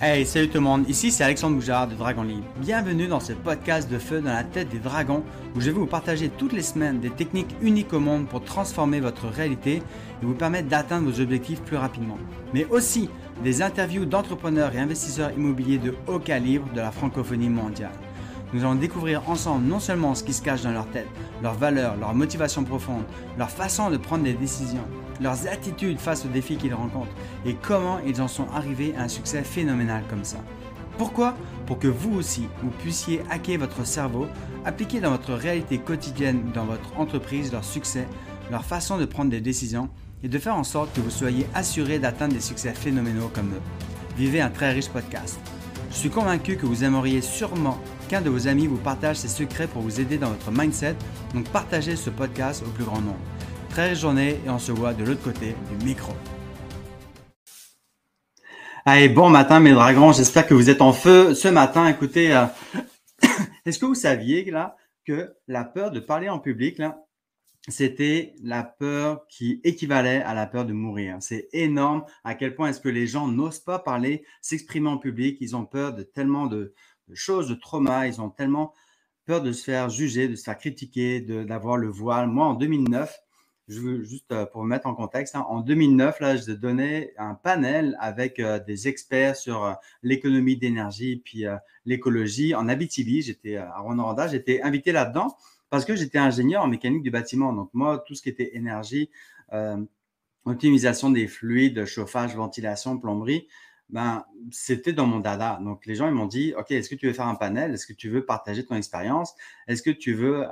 Hey, salut tout le monde, ici c'est Alexandre Boujard de Dragon Libre. Bienvenue dans ce podcast de feu dans la tête des dragons où je vais vous partager toutes les semaines des techniques uniques au monde pour transformer votre réalité et vous permettre d'atteindre vos objectifs plus rapidement. Mais aussi des interviews d'entrepreneurs et investisseurs immobiliers de haut calibre de la francophonie mondiale. Nous allons découvrir ensemble non seulement ce qui se cache dans leur tête, leurs valeurs, leurs motivations profondes, leur façon de prendre des décisions leurs attitudes face aux défis qu'ils rencontrent et comment ils en sont arrivés à un succès phénoménal comme ça. Pourquoi? Pour que vous aussi, vous puissiez hacker votre cerveau, appliquer dans votre réalité quotidienne, dans votre entreprise, leur succès, leur façon de prendre des décisions et de faire en sorte que vous soyez assuré d'atteindre des succès phénoménaux comme eux. Vivez un très riche podcast. Je suis convaincu que vous aimeriez sûrement qu'un de vos amis vous partage ses secrets pour vous aider dans votre mindset, donc partagez ce podcast au plus grand nombre. Très journée et on se voit de l'autre côté du micro. Allez, bon matin mes dragons, j'espère que vous êtes en feu ce matin. Écoutez, euh, est-ce que vous saviez là que la peur de parler en public là, c'était la peur qui équivalait à la peur de mourir? C'est énorme à quel point est-ce que les gens n'osent pas parler, s'exprimer en public. Ils ont peur de tellement de, choses, de traumas. Ils ont tellement peur de se faire juger, de se faire critiquer, d'avoir le voile. Moi, en 2009, juste euh, pour mettre en contexte, hein, en 2009, là, je donnais un panel avec euh, des experts sur euh, l'économie d'énergie puis l'écologie en Abitibi. J'étais à Rwanda, j'étais invité là-dedans parce que j'étais ingénieur en mécanique du bâtiment. Donc moi, tout ce qui était énergie, optimisation des fluides, chauffage, ventilation, plomberie, ben, c'était dans mon dada. Donc les gens ils m'ont dit, OK, est-ce que tu veux faire un panel? Est-ce que tu veux partager ton expérience? Est-ce que tu veux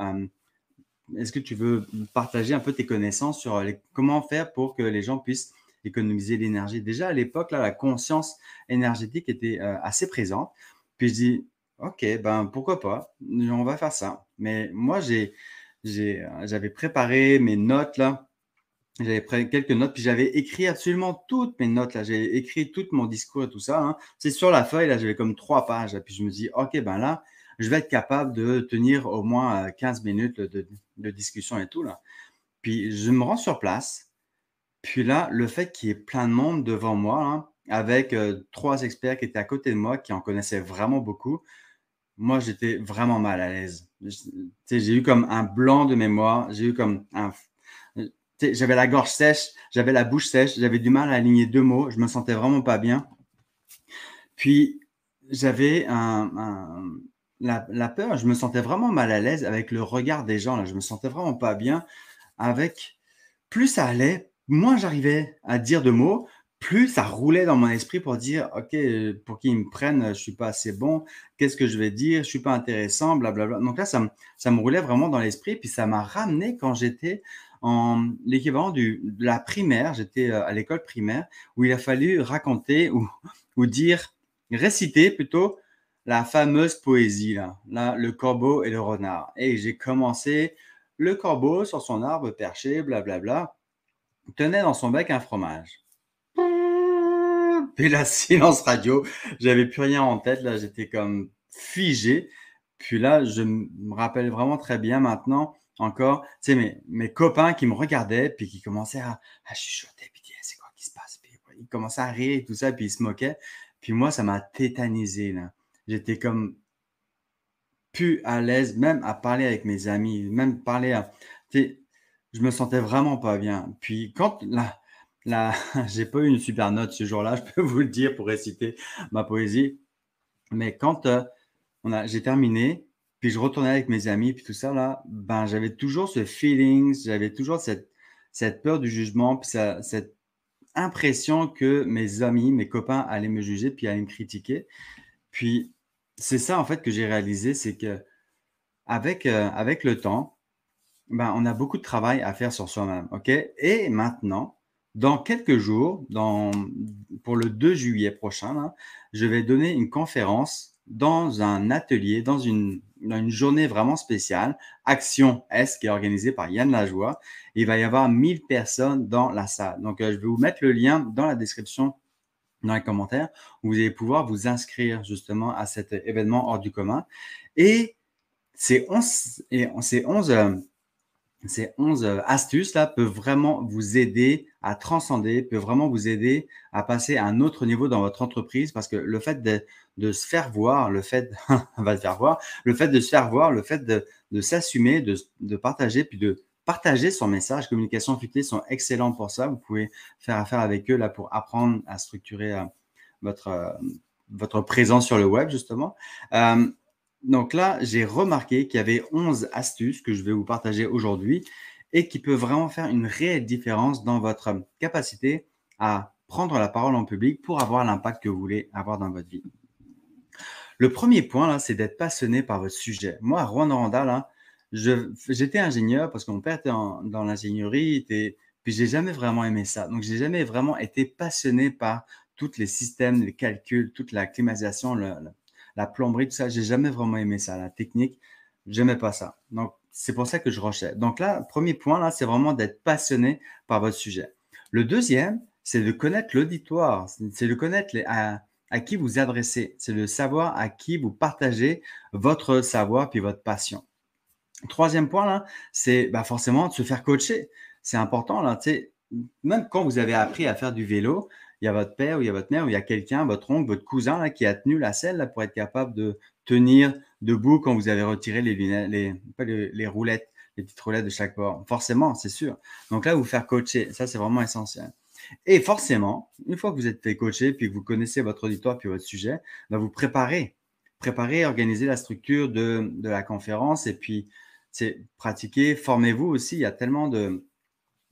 est-ce que tu veux partager un peu tes connaissances sur comment faire pour que les gens puissent économiser l'énergie? Déjà à l'époque, la conscience énergétique était euh, assez présente. Puis je dis, OK, ben pourquoi pas? On va faire ça. Mais moi, j'ai, j'avais préparé mes notes là. J'avais pris quelques notes, puis j'avais écrit absolument toutes mes notes là. J'ai écrit tout mon discours et tout ça. Hein. C'est sur la feuille là, j'avais comme trois pages. Puis je me dis, OK, ben là, je vais être capable de tenir au moins 15 euh, minutes de, discussion et tout. Là. Puis je me rends sur place. Puis là, le fait qu'il y ait plein de monde devant moi, hein, avec euh, trois experts qui étaient à côté de moi, qui en connaissaient vraiment beaucoup, moi, j'étais vraiment mal à l'aise. J'ai eu comme un blanc de mémoire. J'ai eu comme un. J'avais la gorge sèche, j'avais la bouche sèche, j'avais du mal à aligner deux mots. Je me sentais vraiment pas bien. Puis, j'avais un, la, peur, je me sentais vraiment mal à l'aise avec le regard des gens. Là. Je me sentais vraiment pas bien. Avec plus ça allait, moins j'arrivais à dire de mots, plus ça roulait dans mon esprit pour dire OK, pour qu'ils me prennent, je suis pas assez bon, qu'est-ce que je vais dire, je suis pas intéressant, blablabla. Donc là, ça me, ça me roulait vraiment dans l'esprit, puis ça m'a ramené quand j'étais en l'équivalent de la primaire, j'étais euh, à l'école primaire, où il a fallu raconter ou, ou dire, réciter plutôt la fameuse poésie, là, là, le corbeau et le renard. Et j'ai commencé, le corbeau sur son arbre perché, blablabla, tenait dans son bec un fromage. Puis la silence radio, j'avais plus rien en tête, là, j'étais comme figé. Puis là, je me rappelle vraiment très bien maintenant, encore, tu sais, mes, mes copains qui me regardaient, puis qui commençaient à, à chuchoter, puis c'est quoi qui se passe? Puis ils commençaient à rire et tout ça, puis ils se moquaient. Puis moi, ça m'a tétanisé, là j'étais comme plus à l'aise, même à parler avec mes amis, même parler à. Je me sentais vraiment pas bien. Puis quand là, là j'ai pas eu une super note ce jour-là, je peux vous le dire pour réciter ma poésie. Mais quand euh, j'ai terminé, puis je retournais avec mes amis, puis tout ça là, ben j'avais toujours ce feeling, j'avais toujours cette, cette peur du jugement, puis cette impression que mes amis, mes copains allaient me juger, puis allaient me critiquer. Puis c'est ça en fait que j'ai réalisé, c'est que avec, euh, avec le temps, ben, on a beaucoup de travail à faire sur soi-même. Et maintenant, dans quelques jours, pour le 2 juillet prochain, je vais donner une conférence dans un atelier, dans une, une journée vraiment spéciale, Action S, qui est organisée par Yann Lajoie. Il va y avoir 1000 personnes dans la salle. Donc, euh, je vais vous mettre le lien dans la description dans les commentaires où vous allez pouvoir vous inscrire justement à cet événement hors du commun. Et ces 11, et ces 11, ces 11 euh, astuces-là peuvent vraiment vous aider à transcender, peuvent vraiment vous aider à passer à un autre niveau dans votre entreprise parce que le fait de, se faire voir, le fait, va se faire voir, le fait de se faire voir, le fait de, s'assumer, de, partager, puis de partager son message. Communication futilée sont excellents pour ça. Vous pouvez faire affaire avec eux là pour apprendre à structurer euh, votre, euh, votre présence sur le web, justement. Donc là, j'ai remarqué qu'il y avait 11 astuces que je vais vous partager aujourd'hui et qui peuvent vraiment faire une réelle différence dans votre capacité à prendre la parole en public pour avoir l'impact que vous voulez avoir dans votre vie. Le premier point, là, c'est d'être passionné par votre sujet. Moi, à j'étais ingénieur parce que mon père était dans l'ingénierie, puis j'ai jamais vraiment aimé ça. Donc, j'ai jamais vraiment été passionné par tous les systèmes, les calculs, toute la climatisation, la plomberie, tout ça, j'ai jamais vraiment aimé ça. La technique, j'aimais pas ça. Donc, c'est pour ça que je rushais. Donc là, premier point, là, c'est vraiment d'être passionné par votre sujet. Le deuxième, c'est de connaître l'auditoire, c'est de connaître les, à, qui vous adressez, c'est de savoir à qui vous partagez votre savoir puis votre passion. Troisième point, là, c'est bah, forcément de se faire coacher. C'est important, là, même quand vous avez appris à faire du vélo, il y a votre père ou il y a votre mère ou il y a quelqu'un, votre oncle, votre cousin là, qui a tenu la selle là, pour être capable de tenir debout quand vous avez retiré les, roulettes, les petites roulettes de chaque bord. Forcément, c'est sûr. Donc là, vous faire coacher, ça c'est vraiment essentiel. Et forcément, une fois que vous êtes fait coacher, puis que vous connaissez votre auditoire, puis votre sujet, bah, vous préparez. Préparez, organisez la structure de, de la conférence et puis c'est pratiquer, formez-vous aussi. Il y a tellement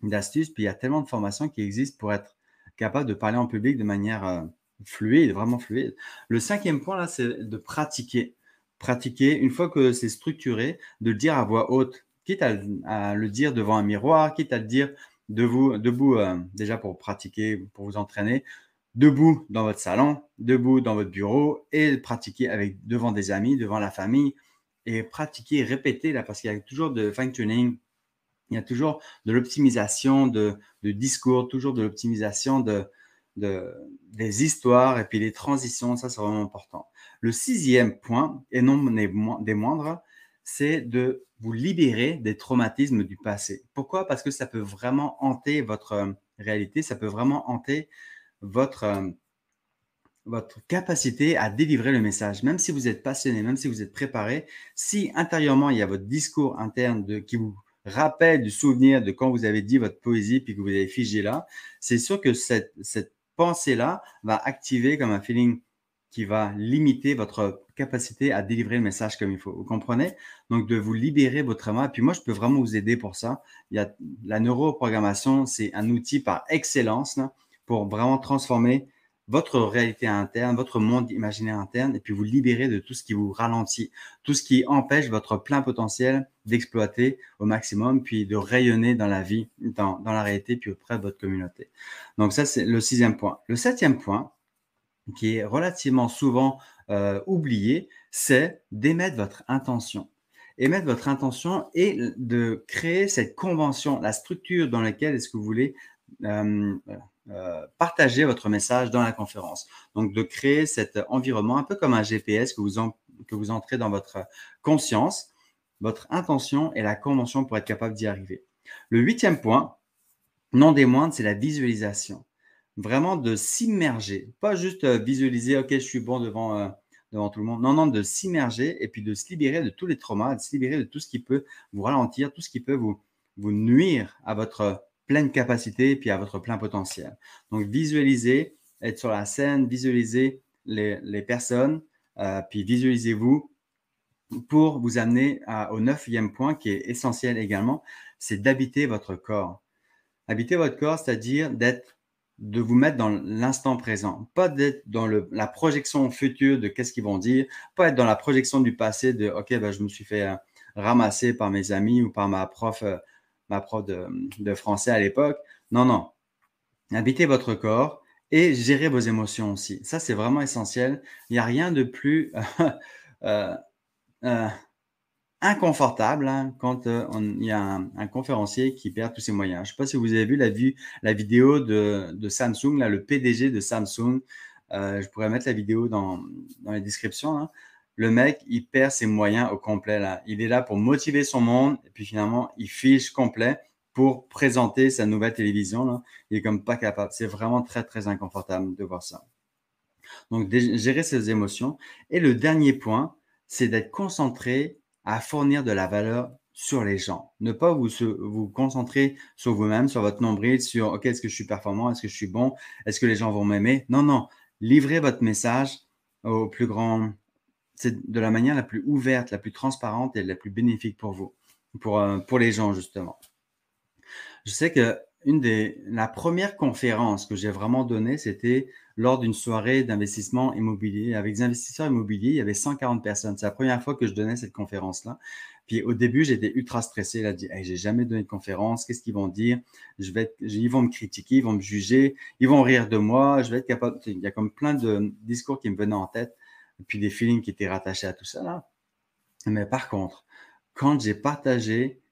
d'astuces, puis il y a tellement de formations qui existent pour être capable de parler en public de manière euh, fluide, vraiment fluide. Le cinquième point, là, c'est de pratiquer. Pratiquer, une fois que c'est structuré, de le dire à voix haute, quitte à, le dire devant un miroir, quitte à le dire debout, debout déjà pour pratiquer, pour vous entraîner, debout dans votre salon, debout dans votre bureau et pratiquer avec, devant des amis, devant la famille et pratiquer, répéter là, parce qu'il y a toujours de fine-tuning il y a toujours de l'optimisation de, discours, toujours de l'optimisation de, des histoires et puis les transitions, ça c'est vraiment important. Le sixième point, et non des moindres, c'est de vous libérer des traumatismes du passé. Pourquoi? Parce que ça peut vraiment hanter votre euh, réalité, ça peut vraiment hanter votre, euh, votre capacité à délivrer le message. Même si vous êtes passionné, même si vous êtes préparé, si intérieurement il y a votre discours interne qui vous rappel du souvenir de quand vous avez dit votre poésie puis que vous avez figé là, c'est sûr que cette, cette pensée-là va activer comme un feeling qui va limiter votre capacité à délivrer le message comme il faut. Vous comprenez? Donc, de vous libérer votre âme. Puis moi, je peux vraiment vous aider pour ça. Il y a la neuroprogrammation, c'est un outil par excellence pour vraiment transformer votre réalité interne, votre monde imaginaire interne, et puis vous libérer de tout ce qui vous ralentit, tout ce qui empêche votre plein potentiel d'exploiter au maximum, puis de rayonner dans la vie, dans, la réalité, puis auprès de votre communauté. Donc ça, c'est le sixième point. Le septième point, qui est relativement souvent euh, oublié, c'est d'émettre votre intention. Émettre votre intention et de créer cette convention, la structure dans laquelle est-ce que vous voulez euh, euh, partager votre message dans la conférence. Donc, de créer cet environnement un peu comme un GPS que vous, entrez dans votre conscience, votre intention et la convention pour être capable d'y arriver. Le huitième point, non des moindres, c'est la visualisation. Vraiment de s'immerger, pas juste euh, visualiser, OK, je suis bon devant, euh, devant tout le monde. Non, non, de s'immerger et puis de se libérer de tous les traumas, de se libérer de tout ce qui peut vous ralentir, tout ce qui peut vous nuire à votre pleine capacité et puis à votre plein potentiel. Donc, visualisez, être sur la scène, visualisez les, personnes, euh, puis visualisez-vous pour vous amener au neuvième point qui est essentiel également, c'est d'habiter votre corps. Habiter votre corps, c'est-à-dire d'être, de vous mettre dans l'instant présent, pas d'être dans le, la projection future de qu'est-ce qu'ils vont dire, pas être dans la projection du passé de OK, ben, je me suis fait euh, ramasser par mes amis ou par ma prof. Euh, ma prof de, français à l'époque. Non, non. Habitez votre corps et gérez vos émotions aussi. Ça, c'est vraiment essentiel. Il n'y a rien de plus euh, euh, inconfortable hein, quand euh, il y a un, conférencier qui perd tous ses moyens. Je ne sais pas si vous avez vu la, la vidéo de, Samsung, là, le PDG de Samsung. je pourrais mettre la vidéo dans, dans les descriptions. Hein. Le mec, il perd ses moyens au complet là. Il est là pour motiver son monde puis finalement, il fiche complet pour présenter sa nouvelle télévision. Il est comme pas capable. C'est vraiment très très inconfortable de voir ça. Donc gérer ses émotions. Et le dernier point, c'est d'être concentré à fournir de la valeur sur les gens. Ne pas vous, vous concentrer sur vous-même, sur votre nombril, sur OK, est-ce que je suis performant, est-ce que je suis bon, est-ce que les gens vont m'aimer? Non, non. Livrez votre message au plus grand, c'est de la manière la plus ouverte, la plus transparente et la plus bénéfique pour vous, pour, euh, pour les gens justement. Je sais que une des, la première conférence que j'ai vraiment donnée, c'était lors d'une soirée d'investissement immobilier. Avec des investisseurs immobiliers, il y avait 140 personnes. C'est la première fois que je donnais cette conférence-là. Puis au début, j'étais ultra stressé. A dit, hey, j'ai jamais donné de conférence. Qu'est-ce qu'ils vont dire? Je vais ils vont me critiquer, ils vont me juger, ils vont rire de moi. Je vais être capable. Il y a comme plein de discours qui me venaient en tête, puis des feelings qui étaient rattachés à tout ça là. Mais par contre, quand j'ai partagé,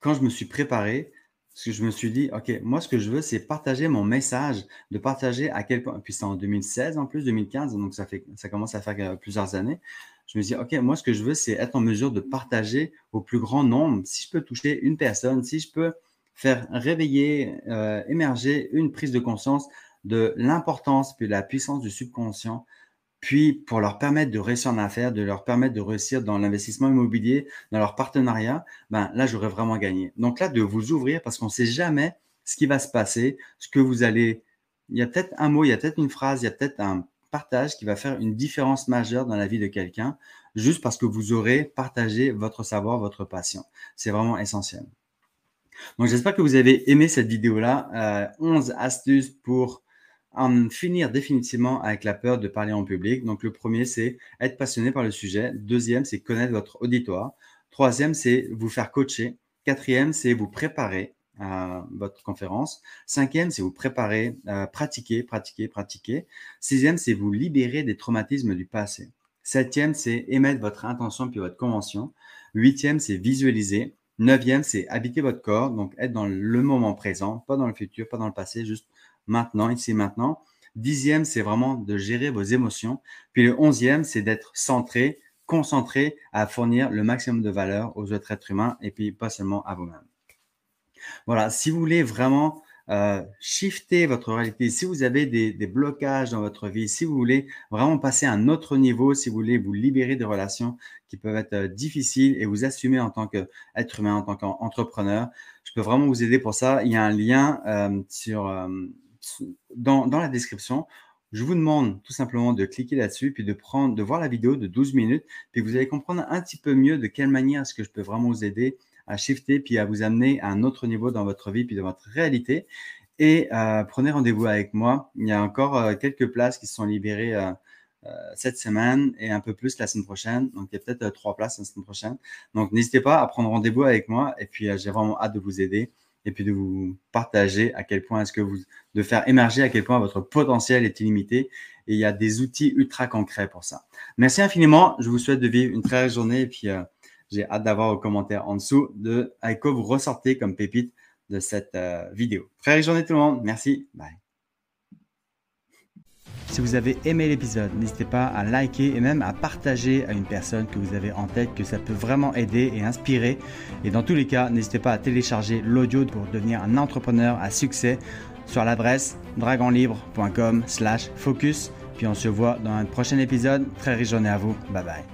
quand je me suis préparé, que je me suis dit, OK, moi, ce que je veux, c'est partager mon message, de partager à quel point, puis c'est en 2016 en plus, 2015, donc ça fait, ça commence à faire euh, plusieurs années je me dis, OK, moi, ce que je veux, c'est être en mesure de partager au plus grand nombre. Si je peux toucher une personne, si je peux faire réveiller, euh, émerger une prise de conscience de l'importance puis de la puissance du subconscient, puis pour leur permettre de réussir en affaires, de leur permettre de réussir dans l'investissement immobilier, dans leur partenariat, ben là, j'aurais vraiment gagné. Donc là, de vous ouvrir parce qu'on ne sait jamais ce qui va se passer, ce que vous allez. Il y a peut-être un mot, il y a peut-être une phrase, il y a peut-être un partage qui va faire une différence majeure dans la vie de quelqu'un, juste parce que vous aurez partagé votre savoir, votre passion. C'est vraiment essentiel. Donc, j'espère que vous avez aimé cette vidéo-là. 11 euh, astuces pour en finir définitivement avec la peur de parler en public. Donc, le premier, c'est être passionné par le sujet. Deuxième, c'est connaître votre auditoire. Troisième, c'est vous faire coacher. Quatrième, c'est vous préparer à votre conférence. Cinquième, c'est vous préparer, à pratiquer, pratiquer, pratiquer. Sixième, c'est vous libérer des traumatismes du passé. Septième, c'est émettre votre intention puis votre convention. Huitième, c'est visualiser. Neuvième, c'est habiter votre corps, donc être dans le moment présent, pas dans le futur, pas dans le passé, juste maintenant, ici maintenant. Dixième, c'est vraiment de gérer vos émotions. Puis le onzième, c'est d'être centré, concentré à fournir le maximum de valeur aux autres êtres humains et puis pas seulement à vous-même. Voilà, si vous voulez vraiment euh, shifter votre réalité, si vous avez des, blocages dans votre vie, si vous voulez vraiment passer à un autre niveau, si vous voulez vous libérer de relations qui peuvent être euh, difficiles et vous assumer en tant qu'être humain, en tant qu'entrepreneur, je peux vraiment vous aider pour ça. Il y a un lien euh, sur, dans, la description. Je vous demande tout simplement de cliquer là-dessus, puis de prendre, de voir la vidéo de 12 minutes, puis vous allez comprendre un petit peu mieux de quelle manière est-ce que je peux vraiment vous aider à shifter puis à vous amener à un autre niveau dans votre vie puis dans votre réalité. Et euh, prenez rendez-vous avec moi. Il y a encore euh, quelques places qui sont libérées euh, cette semaine et un peu plus la semaine prochaine. Donc, il y a peut-être trois places la semaine prochaine. Donc, n'hésitez pas à prendre rendez-vous avec moi. Et puis, j'ai vraiment hâte de vous aider et puis de vous partager à quel point est-ce que vous, de faire émerger à quel point votre potentiel est illimité. Et il y a des outils ultra concrets pour ça. Merci infiniment. Je vous souhaite de vivre une très belle journée et puis j'ai hâte d'avoir vos commentaires en dessous de avec quoi vous ressortez comme pépite de cette euh, vidéo. Très belle journée tout le monde. Merci. Bye. Si vous avez aimé l'épisode, n'hésitez pas à liker et même à partager à une personne que vous avez en tête, que ça peut vraiment aider et inspirer. Et dans tous les cas, n'hésitez pas à télécharger l'audio pour devenir un entrepreneur à succès sur l'adresse dragonlibre.com/focus. Puis on se voit dans un prochain épisode. Très riche journée à vous. Bye bye.